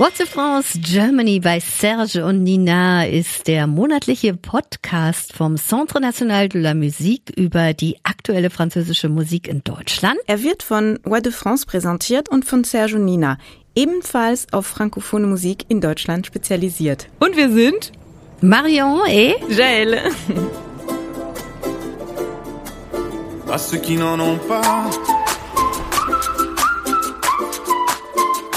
What's the France Germany bei Serge und Nina ist der monatliche Podcast vom Centre National de la Musique über die aktuelle französische Musik in Deutschland. Er wird von What de France präsentiert und von Serge und Nina, ebenfalls auf frankophone Musik in Deutschland spezialisiert. Und wir sind Marion et Jaël. À ceux qui n'en ont pas,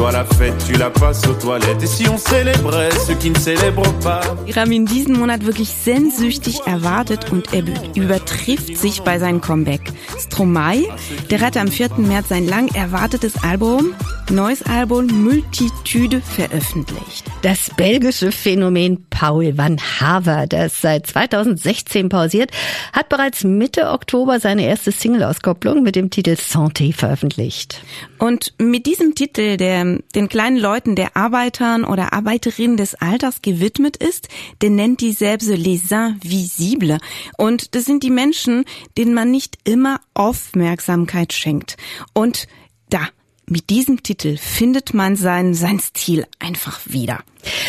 Toi la fête, tu la passes aux toilettes. Et si on célébrait ceux qui ne célèbrent pas ihn diesen Monat wirklich sehnsüchtig erwartet und er übertrifft sich bei seinem Comeback. Stromae, der hatte am 4. März sein lang erwartetes Album, neues Album Multitude veröffentlicht. Das belgische Phänomen Paul van Haver, das seit 2016 pausiert, hat bereits Mitte Oktober seine erste Single-Auskopplung mit dem Titel Santé veröffentlicht. Und mit diesem Titel, der den kleinen Leuten der Arbeitern oder Arbeiterinnen des Alters gewidmet ist, der nennt die selbst les Invisibles. Und das sind die Menschen, denen man nicht immer Aufmerksamkeit schenkt. Und mit diesem Titel findet man sein, sein Stil einfach wieder.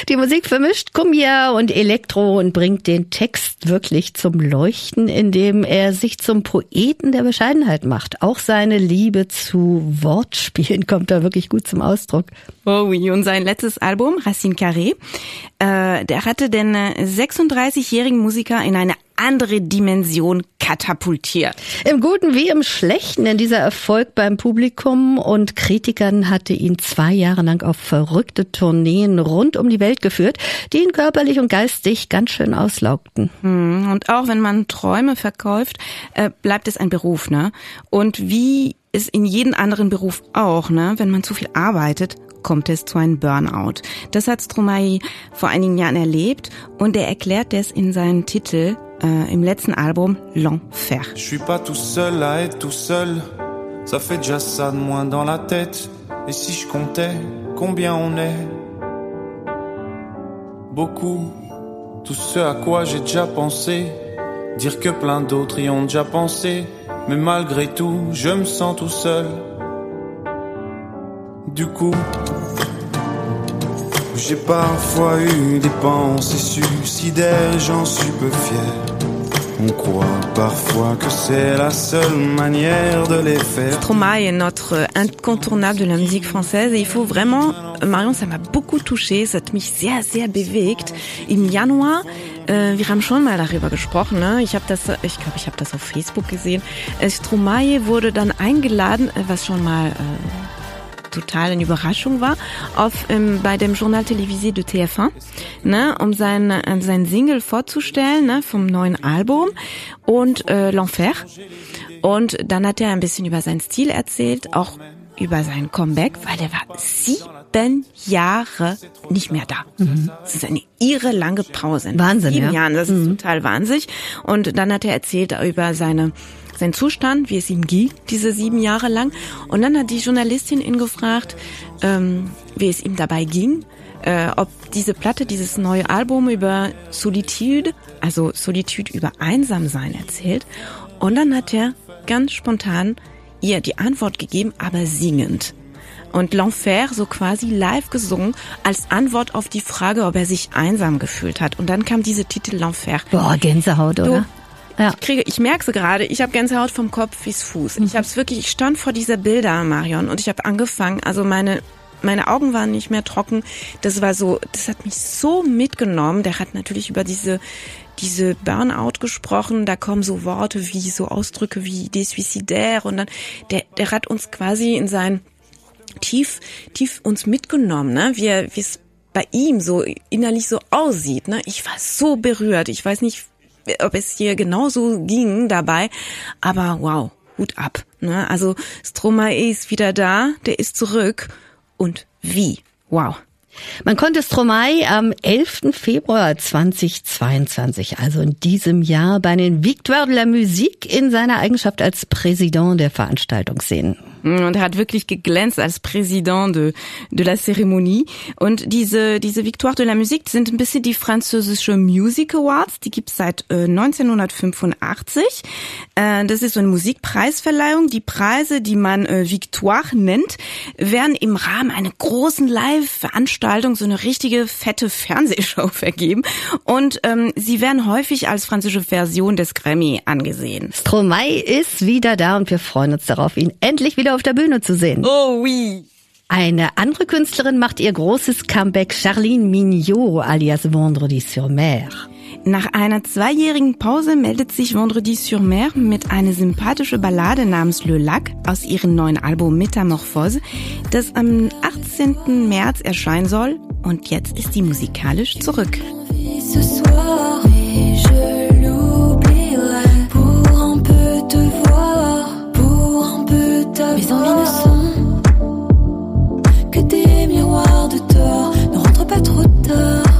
Die Musik vermischt Kumbia und Elektro und bringt den Text wirklich zum Leuchten, indem er sich zum Poeten der Bescheidenheit macht. Auch seine Liebe zu Wortspielen kommt da wirklich gut zum Ausdruck. Oh oui, und sein letztes Album, Racine Carré, äh, der hatte den 36-jährigen Musiker in eine andere Dimension katapultiert. Im Guten wie im Schlechten, denn dieser Erfolg beim Publikum und Kritikern hatte ihn zwei Jahre lang auf verrückte Tourneen rund um die Welt geführt, die ihn körperlich und geistig ganz schön auslaugten. Und auch wenn man Träume verkauft, äh, bleibt es ein Beruf, ne? Und wie es in jedem anderen Beruf auch, ne? Wenn man zu viel arbeitet, kommt es zu einem Burnout. Das hat Stromae vor einigen Jahren erlebt und er erklärt es in seinem Titel äh, im letzten Album L'Enfer. Je suis pas tout seul à être tout seul. Ça fait déjà ça de moins dans la tête. Et si je comptais combien on est Beaucoup. Tout ce à quoi j'ai déjà pensé. Dire que plein d'autres y ont déjà pensé. Mais malgré tout, je me sens tout seul. Du coup, j'ai parfois eu des pensées suicidaires, j'en suis peu fier. On croit parfois que c'est la seule manière de les faire. Stromae est notre incontournable de la musique française et il faut vraiment, Marion, ça m'a beaucoup touché, ça hat mich sehr, sehr bewegt. Im Januar, äh, wir haben schon mal darüber gesprochen, ne? ich habe das, ich glaube, ich habe das auf Facebook gesehen. Äh, Stromae wurde dann eingeladen, äh, was schon mal äh, total eine Überraschung war, auf ähm, bei dem Journal Télévisé de TF1, ne, um sein äh, sein Single vorzustellen, ne, vom neuen Album und äh, L'Enfer. Und dann hat er ein bisschen über seinen Stil erzählt, auch über sein Comeback, weil er war sieben Jahre nicht mehr da. Mhm. Das ist eine irre lange Pause. Wahnsinn, sieben ja. Jahren, das ist total wahnsinnig. Und dann hat er erzählt über seine sein Zustand, wie es ihm ging, diese sieben Jahre lang. Und dann hat die Journalistin ihn gefragt, ähm, wie es ihm dabei ging, äh, ob diese Platte, dieses neue Album über Solitude, also Solitude über Einsamsein erzählt. Und dann hat er ganz spontan ihr die Antwort gegeben, aber singend. Und L'Enfer so quasi live gesungen als Antwort auf die Frage, ob er sich einsam gefühlt hat. Und dann kam diese Titel L'Enfer. Boah, Gänsehaut, oder? Ja. Ich kriege, ich merke so gerade, ich habe Gänsehaut vom Kopf bis Fuß. Ich habe es wirklich, ich stand vor dieser Bilder, Marion, und ich habe angefangen, also meine meine Augen waren nicht mehr trocken. Das war so, das hat mich so mitgenommen. Der hat natürlich über diese diese Burnout gesprochen. Da kommen so Worte wie so Ausdrücke wie desuicidaire und dann der der hat uns quasi in sein tief tief uns mitgenommen, ne? Wie wie es bei ihm so innerlich so aussieht, ne? Ich war so berührt. Ich weiß nicht, ob es hier genauso ging dabei, aber wow, Hut ab. Ne? Also Stromae ist wieder da, der ist zurück und wie? Wow. Man konnte Stromae am 11. Februar 2022, also in diesem Jahr, bei den Victoires de la Musique in seiner Eigenschaft als Präsident der Veranstaltung sehen. Und er hat wirklich geglänzt als Präsident de, de la Cérémonie. Und diese, diese Victoire de la Musique sind ein bisschen die französische Music Awards. Die gibt's seit äh, 1985. Äh, das ist so eine Musikpreisverleihung. Die Preise, die man äh, Victoire nennt, werden im Rahmen einer großen Live-Veranstaltung so eine richtige fette Fernsehshow vergeben. Und ähm, sie werden häufig als französische Version des Grammy angesehen. Stromae ist wieder da und wir freuen uns darauf, ihn endlich wieder auf der Bühne zu sehen. Oh oui! Eine andere Künstlerin macht ihr großes Comeback, Charline Mignot alias Vendredi sur Mer. Nach einer zweijährigen Pause meldet sich Vendredi sur Mer mit einer sympathischen Ballade namens Le Lac aus ihrem neuen Album Metamorphose, das am 18. März erscheinen soll. Und jetzt ist sie musikalisch zurück. Tort. Ne rentre pas trop tard.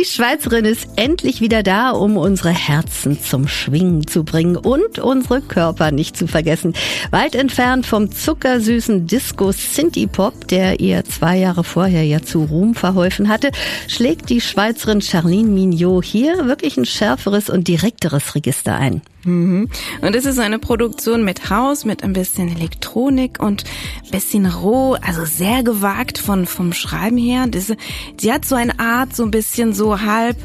Die Schweizerin ist endlich wieder da, um unsere Herzen zum Schwingen zu bringen und unsere Körper nicht zu vergessen. Weit entfernt vom zuckersüßen Disco Synthie Pop, der ihr zwei Jahre vorher ja zu Ruhm verholfen hatte, schlägt die Schweizerin Charlene Mignot hier wirklich ein schärferes und direkteres Register ein. Mhm. Und es ist eine Produktion mit Haus, mit ein bisschen Elektronik und bisschen roh, also sehr gewagt von, vom Schreiben her. Das, sie hat so eine Art, so ein bisschen so halb,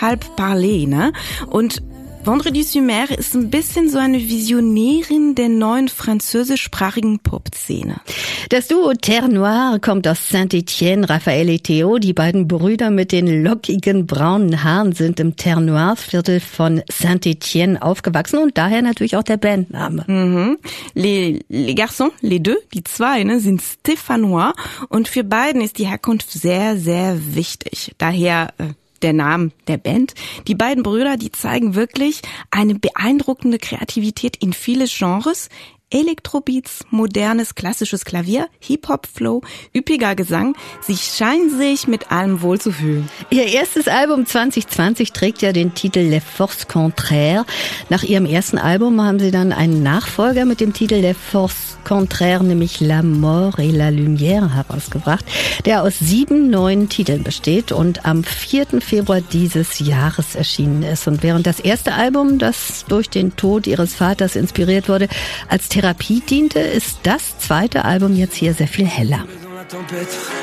halb Parler, ne? Und Vendredi sur Mer ist ein bisschen so eine Visionärin der neuen französischsprachigen Pop-Szene. Das Duo Terre Noire kommt aus Saint-Étienne. Raphaël et Theo, die beiden Brüder mit den lockigen braunen Haaren, sind im Terre Noire Viertel von Saint-Étienne aufgewachsen und daher natürlich auch der Bandname. Mhm. Les, les garçons, les deux, die zwei, ne, sind Stéphanois und für beiden ist die Herkunft sehr, sehr wichtig. Daher äh, der Name der Band. Die beiden Brüder, die zeigen wirklich eine beeindruckende Kreativität in viele Genres. Elektrobeats, modernes klassisches Klavier, Hip-Hop-Flow, üppiger Gesang. Sie scheinen sich mit allem wohl zu fühlen. Ihr erstes Album 2020 trägt ja den Titel Les Forces Contraires. Nach ihrem ersten Album haben sie dann einen Nachfolger mit dem Titel Les Forces Contraires, nämlich La Mort et la Lumière herausgebracht, der aus sieben neuen Titeln besteht und am 4. Februar dieses Jahres erschienen ist. Und während das erste Album, das durch den Tod ihres Vaters inspiriert wurde, als Therapie diente, ist das zweite Album jetzt hier sehr viel heller.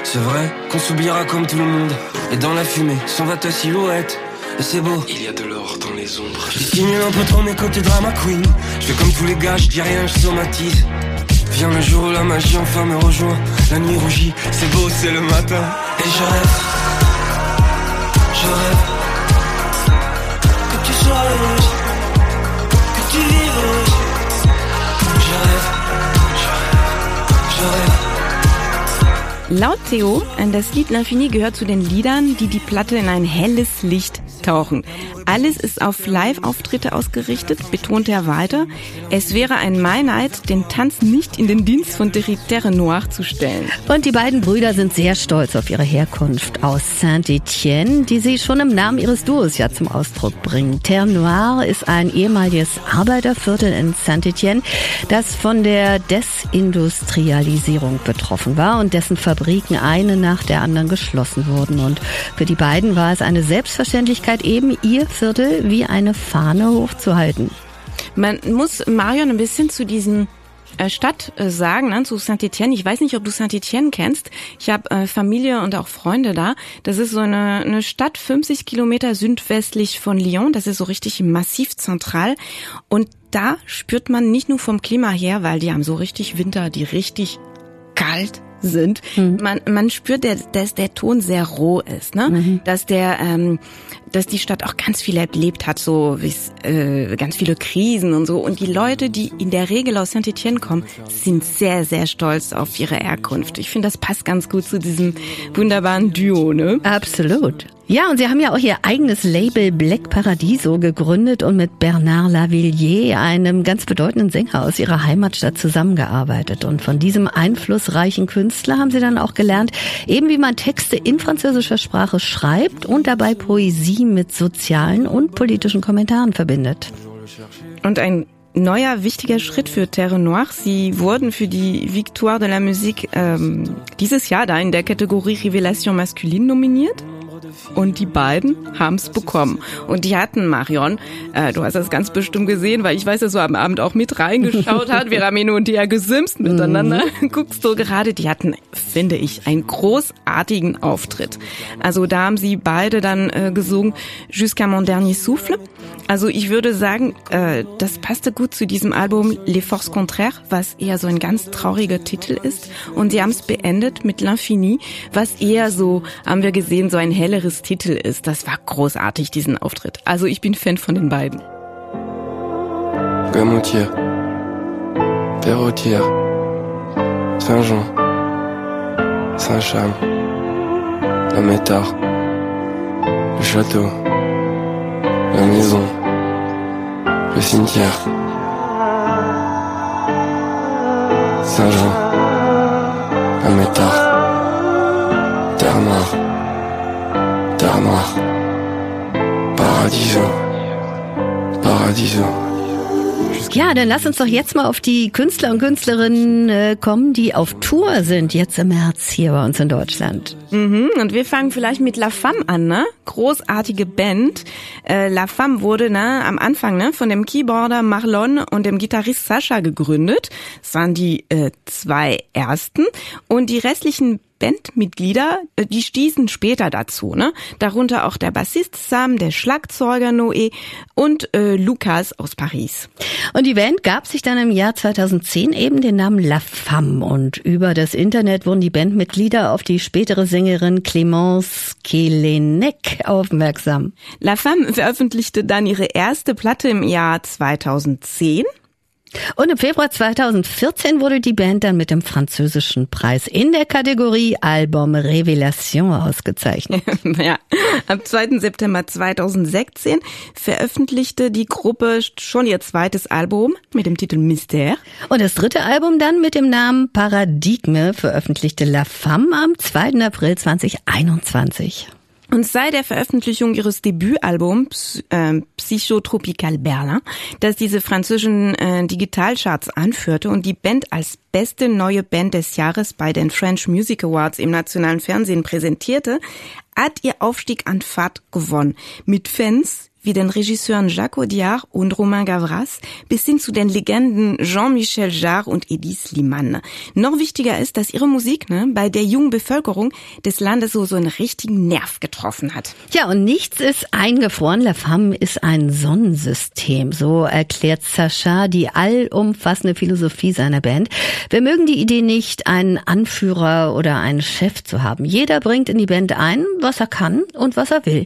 C'est vrai qu'on s'oubliera comme tout le monde. Et dans la fumée, s'en va ta silhouette. Et c'est beau. Il y a de l'or dans les ombres. Je stimule un peu trop mes côtés drama queen. Je fais comme tous les gars, je dis rien, je somatise. Vient le jour où la magie enfin me rejoint. La nuit rougit, c'est beau, c'est le matin. Et je rêve. Je rêve. Que tu sois heureuse. Laut Theo, das Lied L'Infini gehört zu den Liedern, die die Platte in ein helles Licht tauchen. Alles ist auf Live-Auftritte ausgerichtet, betont er weiter. Es wäre ein Meineid, den Tanz nicht in den Dienst von Terre Noir zu stellen. Und die beiden Brüder sind sehr stolz auf ihre Herkunft aus Saint-Étienne, die sie schon im Namen ihres Duos ja zum Ausdruck bringen. Terre Noire ist ein ehemaliges Arbeiterviertel in Saint-Étienne, das von der Desindustrialisierung betroffen war und dessen Fabriken eine nach der anderen geschlossen wurden. Und für die beiden war es eine Selbstverständlichkeit, eben ihr Viertel wie eine Fahne hochzuhalten. Man muss Marion ein bisschen zu diesem äh, Stadt äh, sagen, ne, zu Saint-Étienne. Ich weiß nicht, ob du Saint-Étienne kennst. Ich habe äh, Familie und auch Freunde da. Das ist so eine, eine Stadt 50 Kilometer südwestlich von Lyon. Das ist so richtig massiv zentral. Und da spürt man nicht nur vom Klima her, weil die haben so richtig Winter, die richtig kalt sind. Man, man spürt, der, dass der Ton sehr roh ist, ne? Dass der, ähm, dass die Stadt auch ganz viel erlebt hat, so wie äh, ganz viele Krisen und so. Und die Leute, die in der Regel aus Saint-Etienne kommen, sind sehr, sehr stolz auf ihre Herkunft. Ich finde, das passt ganz gut zu diesem wunderbaren Duo, ne? Absolut. Ja, und Sie haben ja auch Ihr eigenes Label Black Paradiso gegründet und mit Bernard Lavillier, einem ganz bedeutenden Sänger aus Ihrer Heimatstadt, zusammengearbeitet. Und von diesem einflussreichen Künstler haben Sie dann auch gelernt, eben wie man Texte in französischer Sprache schreibt und dabei Poesie mit sozialen und politischen Kommentaren verbindet. Und ein neuer wichtiger Schritt für Terre Noire. Sie wurden für die Victoire de la Musique ähm, dieses Jahr da in der Kategorie Révélation masculine nominiert. Und die beiden haben es bekommen. Und die hatten Marion, äh, du hast das ganz bestimmt gesehen, weil ich weiß, dass du am Abend auch mit reingeschaut hast. Wir haben und die ja gesimst miteinander. Mhm. Guckst du gerade, die hatten, finde ich, einen großartigen Auftritt. Also da haben sie beide dann äh, gesungen Jusqu'à mon dernier souffle. Also ich würde sagen, äh, das passte gut zu diesem Album Les Forces Contraires, was eher so ein ganz trauriger Titel ist. Und sie haben es beendet mit L'Infini, was eher so, haben wir gesehen, so ein helleres Titel ist. Das war großartig, diesen Auftritt. Also ich bin Fan von den beiden. Gamoutier, Perrotière, Saint-Jean, Saint-Cham, la Métard, le château, la maison, le cimetière, Saint-Jean, la Métard, Paradiso, Paradiso. Ja, dann lass uns doch jetzt mal auf die Künstler und Künstlerinnen äh, kommen, die auf Tour sind jetzt im März hier bei uns in Deutschland. Mhm, und wir fangen vielleicht mit La Femme an, ne? Großartige Band. Äh, La Femme wurde ne, am Anfang ne, von dem Keyboarder Marlon und dem Gitarrist Sascha gegründet. Das waren die äh, zwei ersten. Und die restlichen Bandmitglieder, äh, die stießen später dazu, ne? Darunter auch der Bassist Sam, der Schlagzeuger Noé und äh, Lucas aus Paris. Und die Band gab sich dann im Jahr 2010 eben den Namen La Femme und über das Internet wurden die Bandmitglieder auf die spätere Sängerin Clémence Kelenek aufmerksam. La Femme veröffentlichte dann ihre erste Platte im Jahr 2010 und im Februar 2014 wurde die Band dann mit dem französischen Preis in der Kategorie Album Révélation ausgezeichnet. ja, am 2. September 2016 veröffentlichte die Gruppe schon ihr zweites Album mit dem Titel Mystère. Und das dritte Album dann mit dem Namen Paradigme veröffentlichte La Femme am 2. April 2021. Und seit der Veröffentlichung ihres Debütalbums äh, Psychotropical Berlin, das diese französischen äh, Digitalcharts anführte und die Band als beste neue Band des Jahres bei den French Music Awards im nationalen Fernsehen präsentierte, hat ihr Aufstieg an Fahrt gewonnen. Mit Fans wie den Regisseuren Jacques Audiard und Romain Gavras bis hin zu den Legenden Jean-Michel Jarre und Edith Slimane. Noch wichtiger ist, dass ihre Musik ne, bei der jungen Bevölkerung des Landes so, so einen richtigen Nerv getroffen hat. Ja, und nichts ist eingefroren. La Femme ist ein Sonnensystem. So erklärt Sacha die allumfassende Philosophie seiner Band. Wir mögen die Idee nicht, einen Anführer oder einen Chef zu haben. Jeder bringt in die Band ein, was er kann und was er will.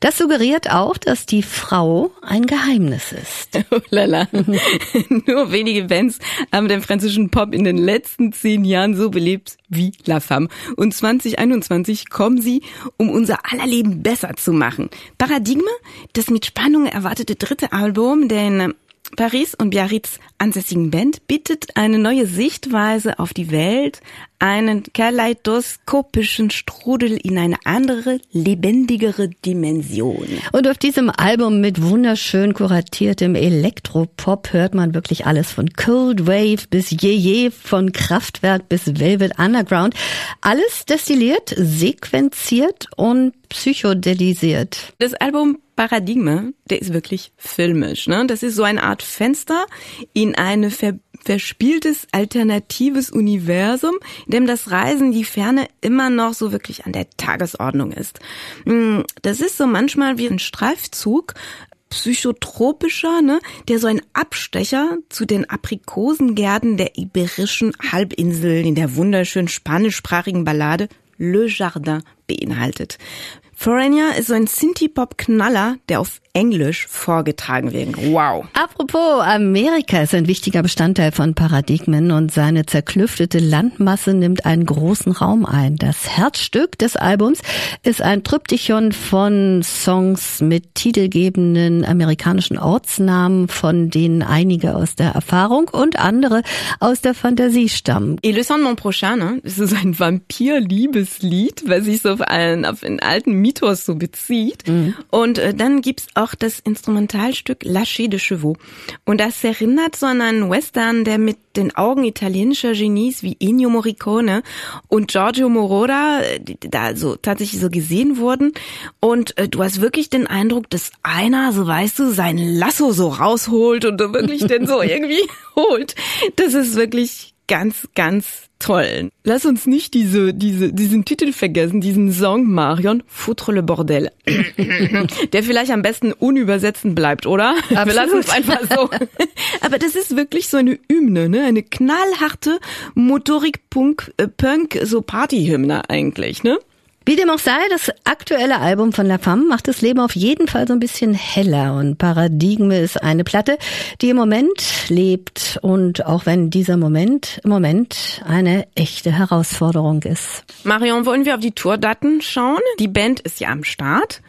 Das suggeriert auch, dass die die Frau ein Geheimnis ist. Oh lala. Nur wenige Bands haben den französischen Pop in den letzten zehn Jahren so belebt wie La Femme. Und 2021 kommen sie, um unser aller Leben besser zu machen. Paradigme, das mit Spannung erwartete dritte Album, denn Paris und Biarritz ansässigen Band bietet eine neue Sichtweise auf die Welt, einen kaleidoskopischen Strudel in eine andere, lebendigere Dimension. Und auf diesem Album mit wunderschön kuratiertem Elektropop hört man wirklich alles von Cold Wave bis Jeje, von Kraftwerk bis Velvet Underground. Alles destilliert, sequenziert und psychodelisiert. Das Album Paradigme, der ist wirklich filmisch. Ne? Das ist so eine Art Fenster in eine ver verspieltes alternatives Universum, in dem das Reisen, die Ferne immer noch so wirklich an der Tagesordnung ist. Hm, das ist so manchmal wie ein Streifzug psychotropischer, ne, der so ein Abstecher zu den Aprikosengärten der iberischen Halbinsel in der wunderschönen spanischsprachigen Ballade Le Jardin beinhaltet. Forania ist so ein Synthie-Pop-Knaller, der auf Englisch vorgetragen wird. Wow. Apropos, Amerika ist ein wichtiger Bestandteil von Paradigmen und seine zerklüftete Landmasse nimmt einen großen Raum ein. Das Herzstück des Albums ist ein Tryptychon von Songs mit titelgebenden amerikanischen Ortsnamen, von denen einige aus der Erfahrung und andere aus der Fantasie stammen. Et le sang de mon prochain, ne? Das ist ein Vampir-Liebeslied, weil sich so auf einen, auf einen alten Mythos so bezieht. Und äh, dann gibt's auch das Instrumentalstück Lâcher de Chevaux. Und das erinnert so an einen Western, der mit den Augen italienischer Genies wie Ennio Morricone und Giorgio Moroder äh, da so tatsächlich so gesehen wurden. Und äh, du hast wirklich den Eindruck, dass einer, so weißt du, sein Lasso so rausholt und wirklich den so irgendwie holt. Das ist wirklich ganz, ganz toll. Lass uns nicht diese, diese, diesen Titel vergessen, diesen Song Marion, Foutre le Bordel. Der vielleicht am besten unübersetzen bleibt, oder? Wir lassen es einfach so. Aber das ist wirklich so eine Hymne, ne? Eine knallharte Motorik-Punk, äh, Punk, so Partyhymne eigentlich, ne? Wie dem auch sei, das aktuelle Album von La Femme macht das Leben auf jeden Fall so ein bisschen heller und Paradigme ist eine Platte, die im Moment lebt und auch wenn dieser Moment im Moment eine echte Herausforderung ist. Marion, wollen wir auf die Tourdaten schauen? Die Band ist ja am Start.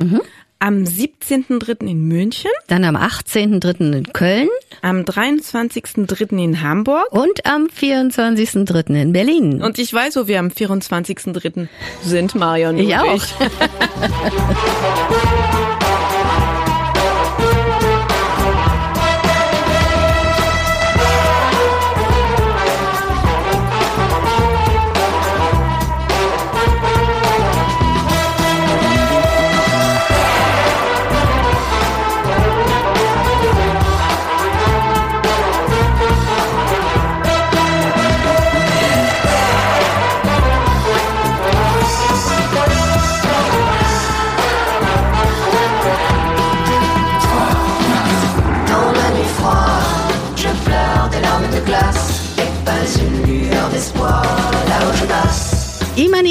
Am 17.3. in München, Dann am 18.3. in Köln am 23.3. in Hamburg und am 24.3. in Berlin. und ich weiß, wo wir am 24.3. sind, Marion. Ich und auch. Dans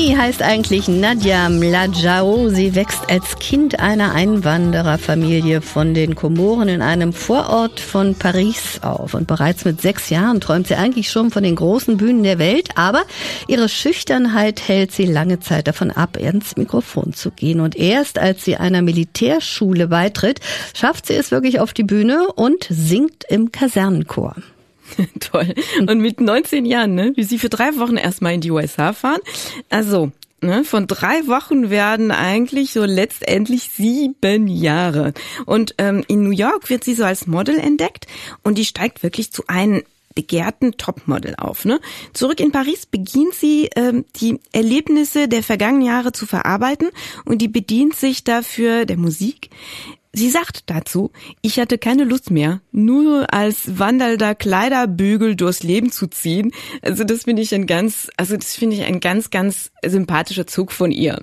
Imani heißt eigentlich Nadja Mladjao. Sie wächst als Kind einer Einwandererfamilie von den Komoren in einem Vorort von Paris auf. Und bereits mit sechs Jahren träumt sie eigentlich schon von den großen Bühnen der Welt. Aber ihre Schüchternheit hält sie lange Zeit davon ab, ins Mikrofon zu gehen. Und erst als sie einer Militärschule beitritt, schafft sie es wirklich auf die Bühne und singt im Kasernenchor. Toll. Und mit 19 Jahren, ne, wie sie für drei Wochen erstmal in die USA fahren. Also, ne, von drei Wochen werden eigentlich so letztendlich sieben Jahre. Und ähm, in New York wird sie so als Model entdeckt und die steigt wirklich zu einem begehrten Topmodel auf. Ne? Zurück in Paris beginnt sie, ähm, die Erlebnisse der vergangenen Jahre zu verarbeiten und die bedient sich dafür der Musik. Sie sagt dazu, ich hatte keine Lust mehr, nur als wandelnder Kleiderbügel durchs Leben zu ziehen. Also das finde ich ein ganz, also das finde ich ein ganz, ganz sympathischer Zug von ihr.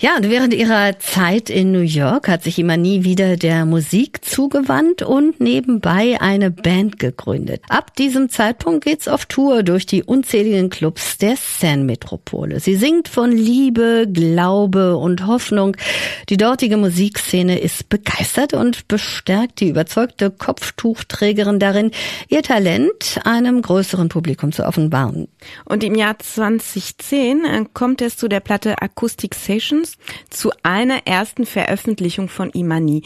Ja, und während ihrer Zeit in New York hat sich Imani wieder der Musik zugewandt und nebenbei eine Band gegründet. Ab diesem Zeitpunkt geht's auf Tour durch die unzähligen Clubs der Seine-Metropole. Sie singt von Liebe, Glaube und Hoffnung. Die dortige Musikszene ist begeistert und bestärkt die überzeugte Kopftuchträgerin darin, ihr Talent einem größeren Publikum zu offenbaren. Und im Jahr 2010 äh, kommt es zu der Platte Acoustic Sessions, zu einer ersten Veröffentlichung von Imani.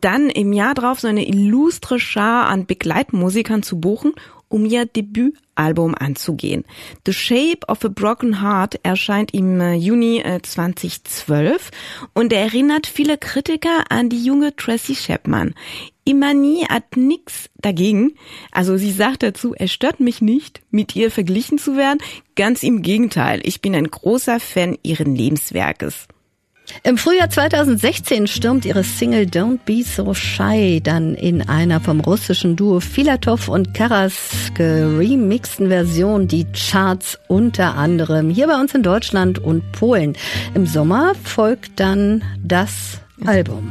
Dann im Jahr drauf so eine illustre Schar an Begleitmusikern zu buchen, um ihr Debütalbum anzugehen. The Shape of a Broken Heart erscheint im äh, Juni äh, 2012 und erinnert viele Kritiker an die junge Tracy Chapman. Imani hat nix dagegen. Also sie sagt dazu, es stört mich nicht, mit ihr verglichen zu werden. Ganz im Gegenteil, ich bin ein großer Fan ihren Lebenswerkes. Im Frühjahr 2016 stürmt ihre Single Don't Be So Shy dann in einer vom russischen Duo Filatov und Karas geremixten Version die Charts unter anderem hier bei uns in Deutschland und Polen. Im Sommer folgt dann das Album.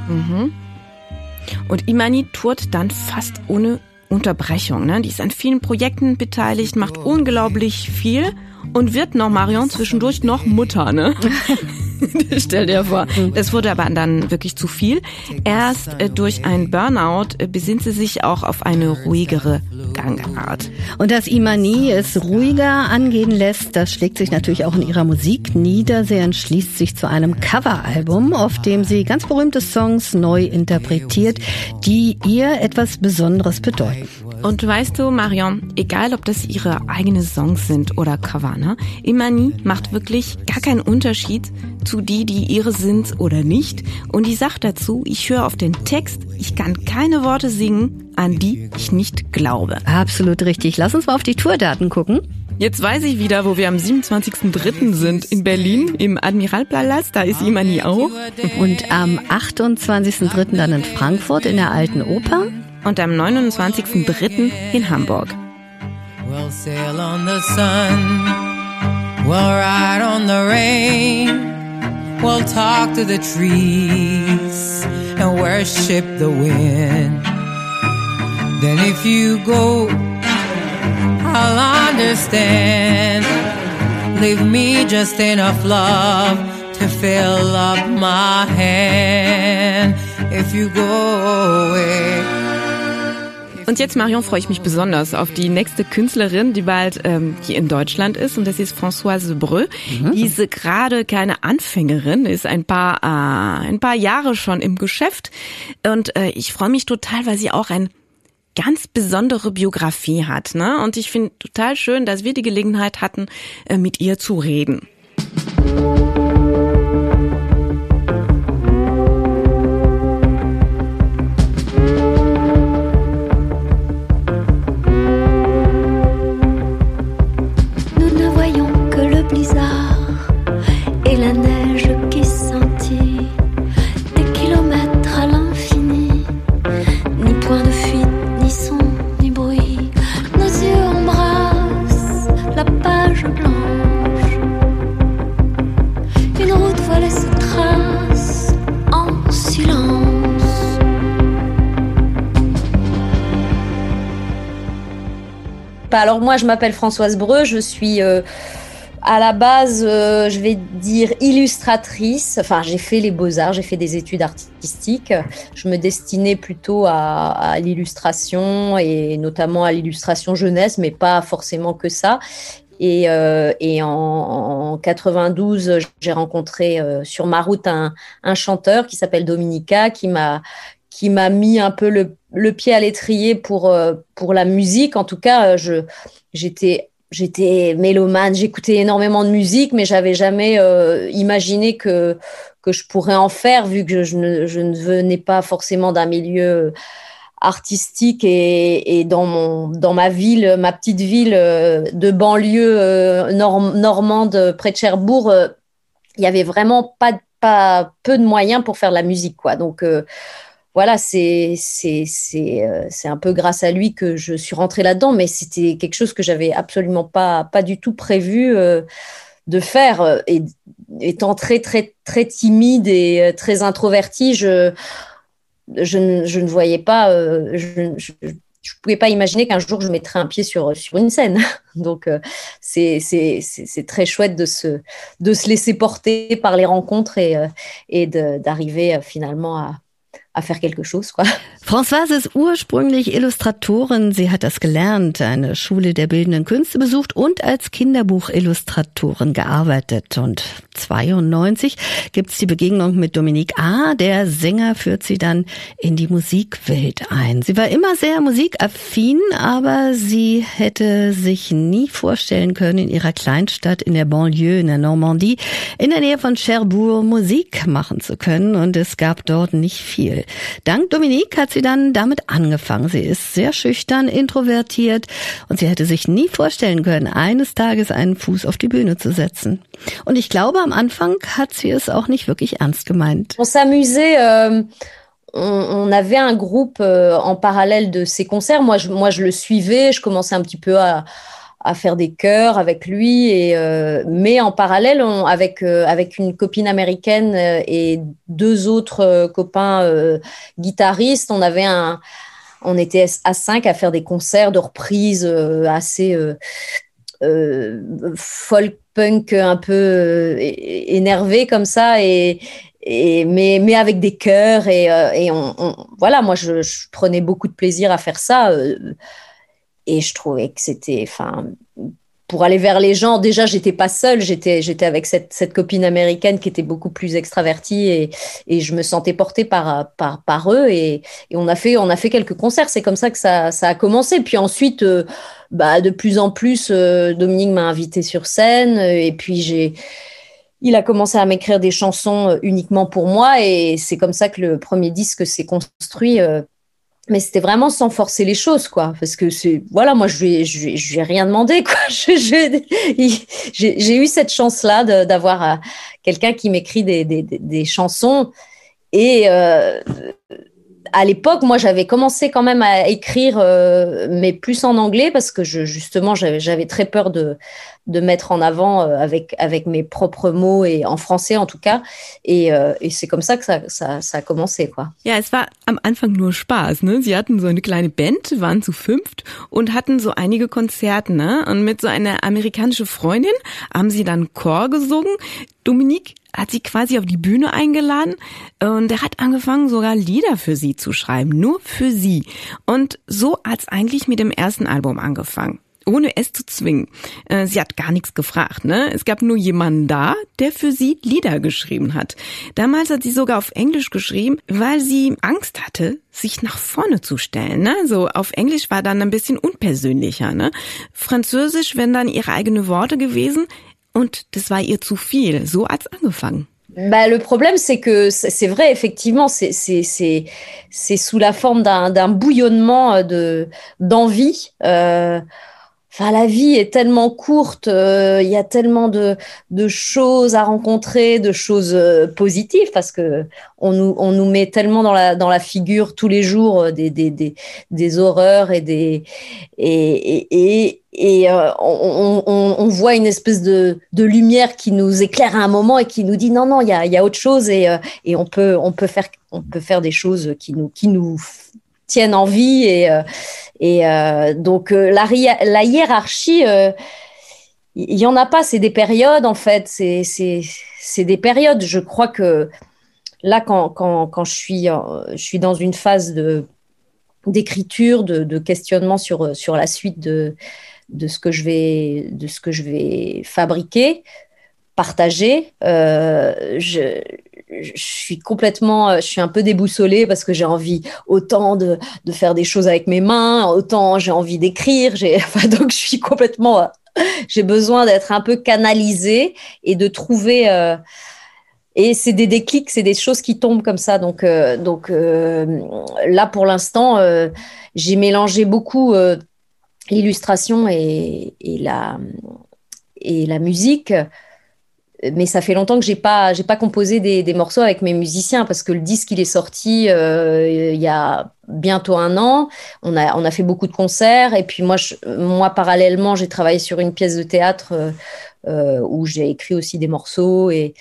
Und Imani tourt dann fast ohne Unterbrechung. Ne? Die ist an vielen Projekten beteiligt, macht unglaublich viel und wird noch, Marion, zwischendurch noch Mutter. Ne? Stell dir vor. Das wurde aber dann wirklich zu viel. Erst äh, durch ein Burnout äh, besinnt sie sich auch auf eine ruhigere Gangart. Und dass Imani es ruhiger angehen lässt, das schlägt sich natürlich auch in ihrer Musik nieder. Sie entschließt sich zu einem Coveralbum, auf dem sie ganz berühmte Songs neu interpretiert, die ihr etwas Besonderes bedeuten. Und weißt du, Marion, egal ob das ihre eigenen Songs sind oder Cover, ne? Imani macht wirklich gar keinen Unterschied zu die, die ihre sind oder nicht. Und die sagt dazu, ich höre auf den Text, ich kann keine Worte singen, an die ich nicht glaube. Absolut richtig. Lass uns mal auf die Tourdaten gucken. Jetzt weiß ich wieder, wo wir am 27.03. sind. In Berlin, im Admiralpalast, da ist Imani auch. Und am 28.03. dann in Frankfurt in der Alten Oper. Und am 29.03. in Hamburg. We'll sail on the sun. We'll ride on the rain. We'll talk to the trees and worship the wind. Then if you go, I'll understand. Leave me just enough love to fill up my hand. If you go away. Und jetzt, Marion, freue ich mich besonders auf die nächste Künstlerin, die bald ähm, hier in Deutschland ist. Und das ist Françoise Breu. Mhm. Diese gerade keine Anfängerin, ist ein paar, äh, ein paar Jahre schon im Geschäft. Und äh, ich freue mich total, weil sie auch ein ganz besondere Biografie hat. Ne? Und ich finde total schön, dass wir die Gelegenheit hatten, äh, mit ihr zu reden. Moi, je m'appelle Françoise Breu, je suis euh, à la base, euh, je vais dire illustratrice. Enfin, j'ai fait les beaux-arts, j'ai fait des études artistiques. Je me destinais plutôt à, l'illustration et notamment à l'illustration jeunesse, mais pas forcément que ça. Et, euh, en, en 92, j'ai rencontré sur ma route un chanteur qui s'appelle Dominica, qui m'a qui m'a mis un peu le, pied à l'étrier pour euh, pour la musique. En tout cas, euh, j'étais mélomane, j'écoutais énormément de musique, mais j'avais jamais euh, imaginé que que je pourrais en faire, vu que je ne, je ne venais pas forcément d'un milieu artistique et, et dans mon dans ma ville, ma petite ville de banlieue norm- normande près de Cherbourg, il y avait vraiment pas pas peu de moyens pour faire de la musique, quoi. Donc voilà, euh, c'est un peu grâce à lui que je suis rentrée là-dedans, mais c'était quelque chose que j'avais absolument pas pas du tout prévu euh, de faire. Et étant très très très timide et euh, très introvertie, je je ne, je ne voyais pas, je, je, pouvais pas imaginer qu'un jour je mettrais un pied sur sur une scène. Donc c'est très chouette de se de se laisser porter par les rencontres et et d'arriver finalement à à faire quelque chose quoi. Françoise ist ursprünglich Illustratorin. Sie hat das gelernt, eine Schule der bildenden Künste besucht und als Kinderbuchillustratorin gearbeitet. Und 92 gibt's die Begegnung mit Dominique A. Der Sänger führt sie dann in die Musikwelt ein. Sie war immer sehr musikaffin, aber sie hätte sich nie vorstellen können, in ihrer Kleinstadt in der Banlieue in der Normandie in der Nähe von Cherbourg Musik machen zu können. Und es gab dort nicht viel. Dank Dominique hat sie dann damit angefangen. Sie ist sehr schüchtern, introvertiert und sie hätte sich nie vorstellen können, eines Tages einen Fuß auf die Bühne zu setzen. Und ich glaube, am Anfang hat sie es auch nicht ernst gemeint. On s'amusait. euh, on, avait un groupe euh, en parallèle de ces concerts. Moi, je, moi, je le suivais. Je commençais un petit peu à, faire des chœurs avec lui. Et, euh, mais en parallèle, avec, euh, avec une copine américaine et deux autres copains guitaristes, on avait un. On était à cinq à faire des concerts de reprises assez folk punk un peu euh, énervé comme ça et, mais avec des chœurs et, euh, voilà moi je, je prenais beaucoup de plaisir à faire ça euh, et je trouvais que c'était enfin pour aller vers les gens. Déjà j'étais pas seule. J'étais j'étais avec cette cette copine américaine qui était beaucoup plus extravertie et et je me sentais portée par par par eux. Et, et on a fait on a fait quelques concerts. C'est comme ça que ça ça a commencé. Puis ensuite euh, bah de plus en plus euh, Dominique m'a invité sur scène. Et puis j'ai il a commencé à m'écrire des chansons euh, uniquement pour moi. Et c'est comme ça que le premier disque s'est construit mais c'était vraiment sans forcer les choses quoi. Parce que c'est voilà moi je lui lui ai- rien demandé quoi. J'ai eu cette chance là d'avoir euh, quelqu'un qui m'écrit des- des chansons. Et euh, à l'époque, moi, j'avais commencé quand même à écrire, euh, mais plus en anglais, parce que je, justement, j'avais très peur de, de mettre en avant euh, avec, avec mes propres mots, et en français en tout cas. Et, euh, et c'est comme ça que ça, ça, ça a commencé, quoi. Ja, es war am Anfang nur Spaß, ne? Sie hatten so eine kleine Band, waren zu fünft und hatten so einige Konzerte, ne? Und mit so einer amerikanischen Freundin haben sie dann Chor gesungen. Dominique hat sie quasi auf die Bühne eingeladen und er hat angefangen, sogar Lieder für sie zu schreiben, nur für sie. Und so hat's eigentlich mit dem ersten Album angefangen ohne es zu zwingen. Äh, Sie hat gar nichts gefragt, ne? Es gab nur jemanden da, der für sie Lieder geschrieben hat. Damals hat sie sogar auf Englisch geschrieben, weil sie Angst hatte, sich nach vorne zu stellen. Ne? So auf Englisch war dann ein bisschen unpersönlicher. Ne? Französisch wären dann ihre eigenen Worte gewesen und das war ihr zu viel. So hat's angefangen. Bah, le problème, c'est que c'est vrai, effectivement, c'est sous la forme d'un bouillonnement euh, de d'envie. Euh, Enfin, la vie est tellement courte, euh, il y a tellement de, de choses à rencontrer, de choses euh, positives, parce que on nous, on nous met tellement dans la, dans la figure tous les jours euh, des, des, des, des horreurs et des et, et, et, euh, on, on, on voit une espèce de, de lumière qui nous éclaire à un moment et qui nous dit non non il y a, y a autre chose et, et on peut on peut faire on peut faire des choses qui nous qui nous tiennent en vie et euh, et euh, donc euh, la, la hiérarchie il y en a pas. C'est des périodes en fait. C'est des périodes. Je crois que là quand quand quand je suis je suis dans une phase de d'écriture de, questionnement sur sur la suite de de ce que je vais de ce que je vais fabriquer partager je je suis complètement, je suis un peu déboussolée parce que j'ai envie autant de, faire des choses avec mes mains, autant j'ai envie d'écrire. Donc je suis complètement, euh, j'ai besoin d'être un peu canalisée et de trouver. euh, et c'est des déclics, c'est des choses qui tombent comme ça. Donc, euh, euh, là pour l'instant, euh, j'ai mélangé beaucoup euh, l'illustration et la et la musique mais ça fait longtemps que j'ai pas j'ai pas composé des, des morceaux avec mes musiciens parce que le disque il est sorti euh, il y a bientôt un an. On a on a fait beaucoup de concerts et puis moi moi parallèlement j'ai travaillé sur une pièce de théâtre euh, où j'ai écrit aussi des morceaux et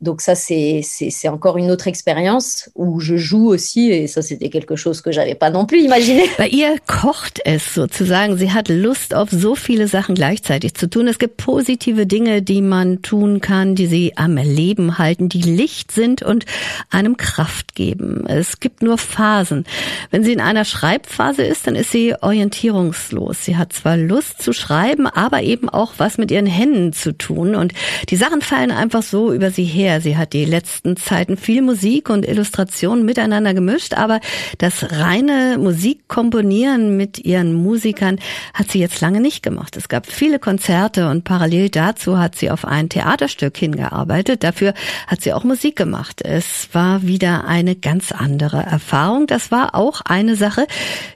donc ça c'est encore une autre expérience où je joue aussi et ça c'était quelque chose que j'avais pas non plus imaginé Bei ihr kocht es sozusagen. Sie hat Lust auf so viele Sachen gleichzeitig zu tun. Es gibt positive Dinge, die man tun kann, die sie am Leben halten, die Licht sind und einem Kraft geben. Es gibt nur Phasen. Wenn sie in einer Schreibphase ist, dann ist sie orientierungslos. Sie hat zwar Lust zu schreiben, aber eben auch was mit ihren Händen zu tun. Und die Sachen fallen einfach so über sie her. Sie hat die letzten Zeiten viel Musik und Illustration miteinander gemischt, aber das reine Musikkomponieren mit ihren Musikern hat sie jetzt lange nicht gemacht. Es gab viele Konzerte und parallel dazu hat sie auf ein Theaterstück hingearbeitet. Dafür hat sie auch Musik gemacht. Es war wieder eine ganz andere Erfahrung. Das war auch eine Sache,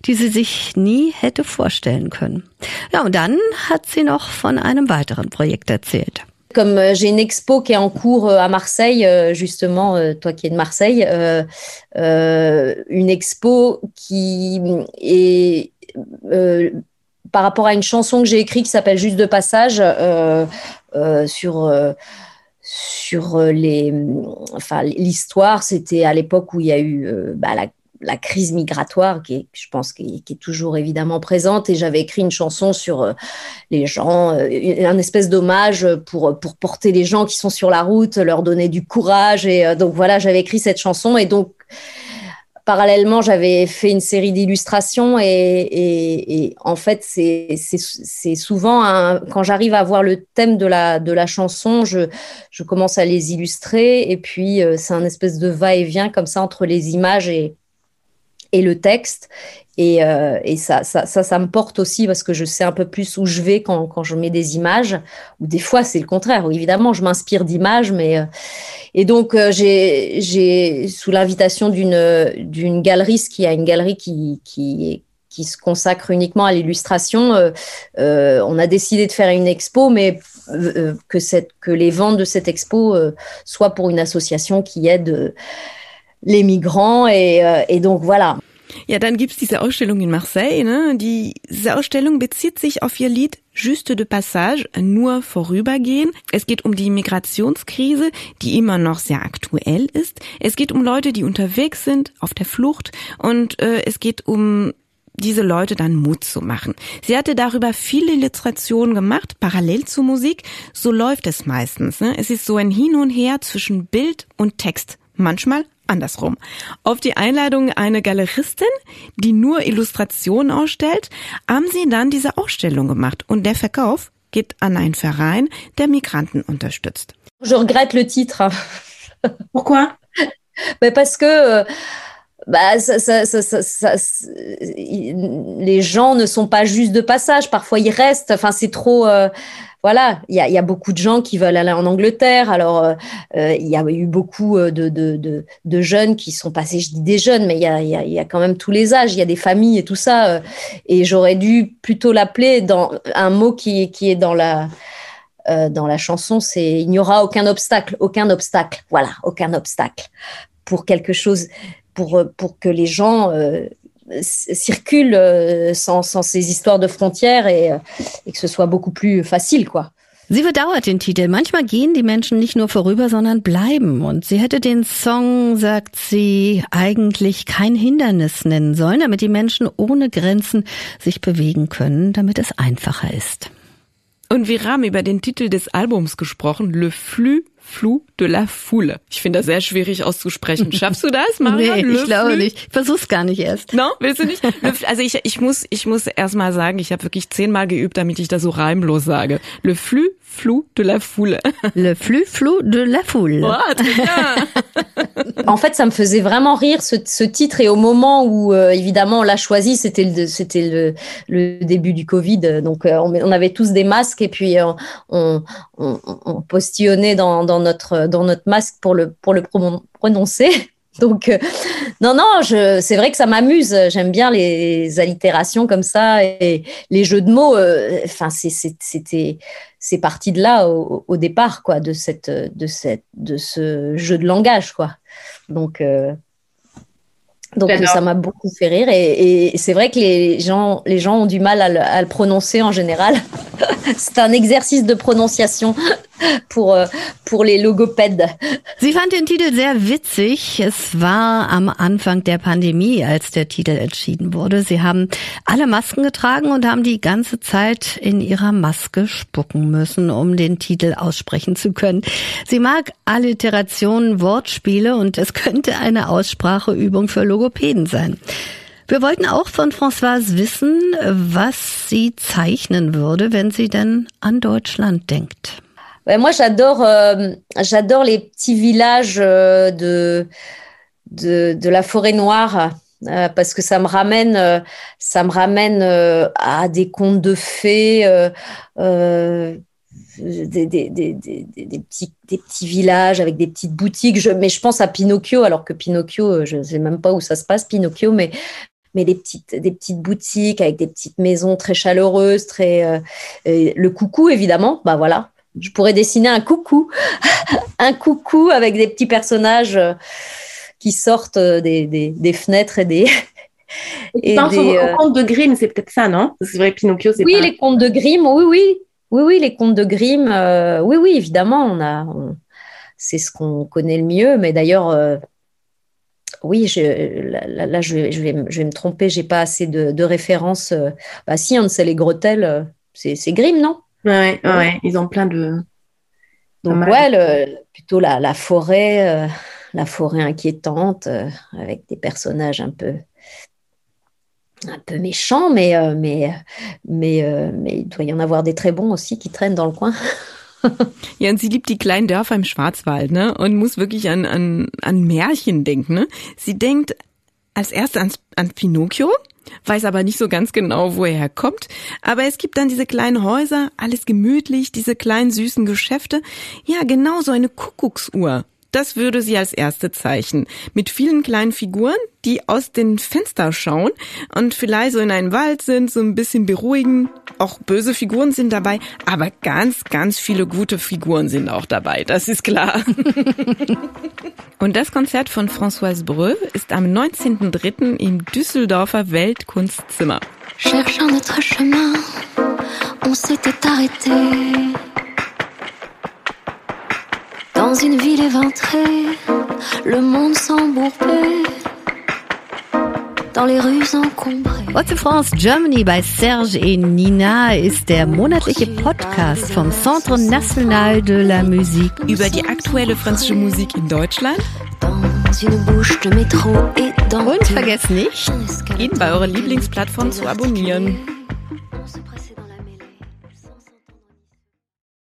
die sie sich nie hätte vorstellen können. Ja, und dann hat sie noch von einem weiteren Projekt Comme euh, j'ai une expo qui est en cours euh, à Marseille, euh, justement, toi qui es de Marseille, une expo qui est par rapport à une chanson que j'ai écrite qui s'appelle Juste de passage sur les, l'histoire. C'était à l'époque où il y a eu bah, la la crise migratoire qui est, je pense, qui est, toujours évidemment présente. Et j'avais écrit une chanson sur euh, les gens, euh, un espèce d'hommage pour, porter les gens qui sont sur la route, leur donner du courage. Et euh, donc voilà, j'avais écrit cette chanson. Et donc, parallèlement, j'avais fait une série d'illustrations et, en fait, c'est souvent quand j'arrive à voir le thème de la, chanson, je, je commence à les illustrer et puis c'est un espèce de va-et-vient comme ça entre les images et, et le texte. Et, euh, et ça, ça, ça, ça, me porte aussi parce que je sais un peu plus où je vais quand, quand je mets des images. Ou des fois, c'est le contraire. Évidemment, je m'inspire d'images, mais euh, et donc euh, j'ai, sous l'invitation d'une d'une galeriste qui a une galerie qui qui qui se consacre uniquement à l'illustration, euh, on a décidé de faire une expo, mais que, cette, que les ventes de cette expo soient pour une association qui aide les migrants. Et, et donc voilà. Ja, dann gibt's diese Ausstellung in Marseille. Ne? Die, diese Ausstellung bezieht sich auf ihr Lied Juste de Passage, nur vorübergehen. Es geht um die Migrationskrise, die immer noch sehr aktuell ist. Es geht um Leute, die unterwegs sind, auf der Flucht. Und äh, es geht um diese Leute dann Mut zu machen. Sie hatte darüber viele Illustrationen gemacht, parallel zur Musik. So läuft es meistens. Ne? Es ist so ein Hin und Her zwischen Bild und Text. Manchmal andersrum. Auf die Einladung einer Galeristin, die nur Illustrationen ausstellt, haben sie dann diese Ausstellung gemacht und der Verkauf geht an einen Verein, der Migranten unterstützt. Je regrette le titre. Pourquoi? Mais parce que euh, bah, ça, ça, ça, les gens ne sont pas juste de passage. Parfois, ils restent. Enfin, c'est trop. Euh, voilà, il y a, beaucoup de gens qui veulent aller en Angleterre. Alors, euh, euh il y a eu beaucoup euh, de, jeunes qui sont passés, je dis des jeunes, mais il y a, y, a, y a, quand même tous les âges, il y a des familles et tout ça. Et j'aurais dû plutôt l'appeler dans un mot qui, qui est dans la, dans la chanson, c'est il n'y aura aucun obstacle, aucun obstacle. Voilà, aucun obstacle pour quelque chose, pour, pour que les gens circulent euh, sans, sans, ces histoires de frontières et, euh, et que ce soit beaucoup plus facile, quoi. Sie bedauert den Titel. Manchmal gehen die Menschen nicht nur vorüber, sondern bleiben. Und sie hätte den Song, sagt sie, eigentlich kein Hindernis nennen sollen, damit die Menschen ohne Grenzen sich bewegen können, damit es einfacher ist. Und wir haben über den Titel des Albums gesprochen, Le Flux Flou de la Foule. Ich finde das sehr schwierig auszusprechen. Schaffst du das, Maria? Nee, ich glaube nicht. Ich versuch's gar nicht erst. No, willst du nicht? Also ich, ich muss, ich muss erst mal sagen, ich habe wirklich zehnmal geübt, damit ich das so reimlos sage. Le Flux flou de la foule. Le flux flou de la foule. Oh, très bien. en fait, ça me faisait vraiment rire ce, ce titre et au moment où euh, évidemment on l'a choisi, c'était le c'était le, le, début du Covid, donc euh, on, on, avait tous des masques et puis euh, on, on, on, postillonnait dans, notre dans notre masque pour le pour le prononcer. Donc, euh, non, non, c'est vrai que ça m'amuse. J'aime bien les allitérations comme ça et les jeux de mots. Euh, enfin, c'était, c'est parti de là au, au, départ, quoi, de cette, de cette, de ce jeu de langage, quoi. Donc, euh, donc ça m'a beaucoup fait rire et, et c'est vrai que les gens, les gens ont du mal à le, à le prononcer en général. c'est un exercice de prononciation pour, pour les Logopädes. Sie fand den Titel sehr witzig. Es war am Anfang der Pandemie, als der Titel entschieden wurde. Sie haben alle Masken getragen und haben die ganze Zeit in ihrer Maske spucken müssen, um den Titel aussprechen zu können. Sie mag Alliterationen, Wortspiele und es könnte eine Ausspracheübung für Logopäden sein. Wir wollten auch von Françoise wissen, was sie zeichnen würde, wenn sie denn an Deutschland denkt. Moi, j'adore, euh, j'adore les petits villages euh, de, de, la forêt noire. Euh, parce que ça me ramène, ça me ramène à des contes de fées, des, des, des, des, petits, des petits villages avec des petites boutiques. Je, mais je pense à Pinocchio, alors que Pinocchio, je ne sais même pas où ça se passe, Pinocchio, mais, mais des petites, des petites boutiques avec des petites maisons très chaleureuses, très le coucou évidemment, bah voilà, je pourrais dessiner un coucou, un coucou avec des petits personnages euh, qui sortent euh, des, des, des fenêtres et des. Et, et des, aux, euh... contes de Grimm, c'est peut-être ça, non? C'est vrai, Pinocchio, c'est Oui, pas... les contes de Grimm, oui, oui. Oui, oui, les contes de Grimm, euh, oui, oui, évidemment, on a, on... c'est ce qu'on connaît le mieux, mais d'ailleurs, euh, oui, je, là, là, là, je, vais, je, vais, me- je vais me tromper, j'ai pas assez de, de références. Bah si, Hansel et Gretel, c'est c'est Grimm, non? Ouais, ouais, ouais, ils ont plein de. Donc ouais, le- plutôt la, la forêt, euh, la forêt inquiétante, euh, avec des personnages un peu, un peu méchants, mais, euh, mais, mais, euh, mais il doit y en avoir des très bons aussi qui traînent dans le coin. Ja, und sie liebt die kleinen Dörfer im Schwarzwald, ne? Und muss wirklich an, an, an Märchen denken, ne? Sie denkt als erstes an, an Pinocchio, weiß aber nicht so ganz genau, wo er herkommt. Aber es gibt dann diese kleinen Häuser, alles gemütlich, diese kleinen süßen Geschäfte. Ja, genau so eine Kuckucksuhr. Das würde sie als erste zeichnen. Mit vielen kleinen Figuren, die aus den Fenstern schauen und vielleicht so in einen Wald sind, so ein bisschen beruhigen. Auch böse Figuren sind dabei, aber ganz, ganz viele gute Figuren sind auch dabei. Das ist klar. Und das Konzert von Françoise Breu ist am 19.03. im Düsseldorfer Weltkunstzimmer. Cherchant notre chemin, on s'était arrêté. Dans une ville éventrée, le monde s'embourbait. Dans les rues encombrées. What's the France Germany bei Serge et Nina ist der monatliche Podcast vom Centre National de la Musique. Über die aktuelle französische Musik in Deutschland Und vergesst nicht, ihn bei eurer Lieblingsplattform zu abonnieren.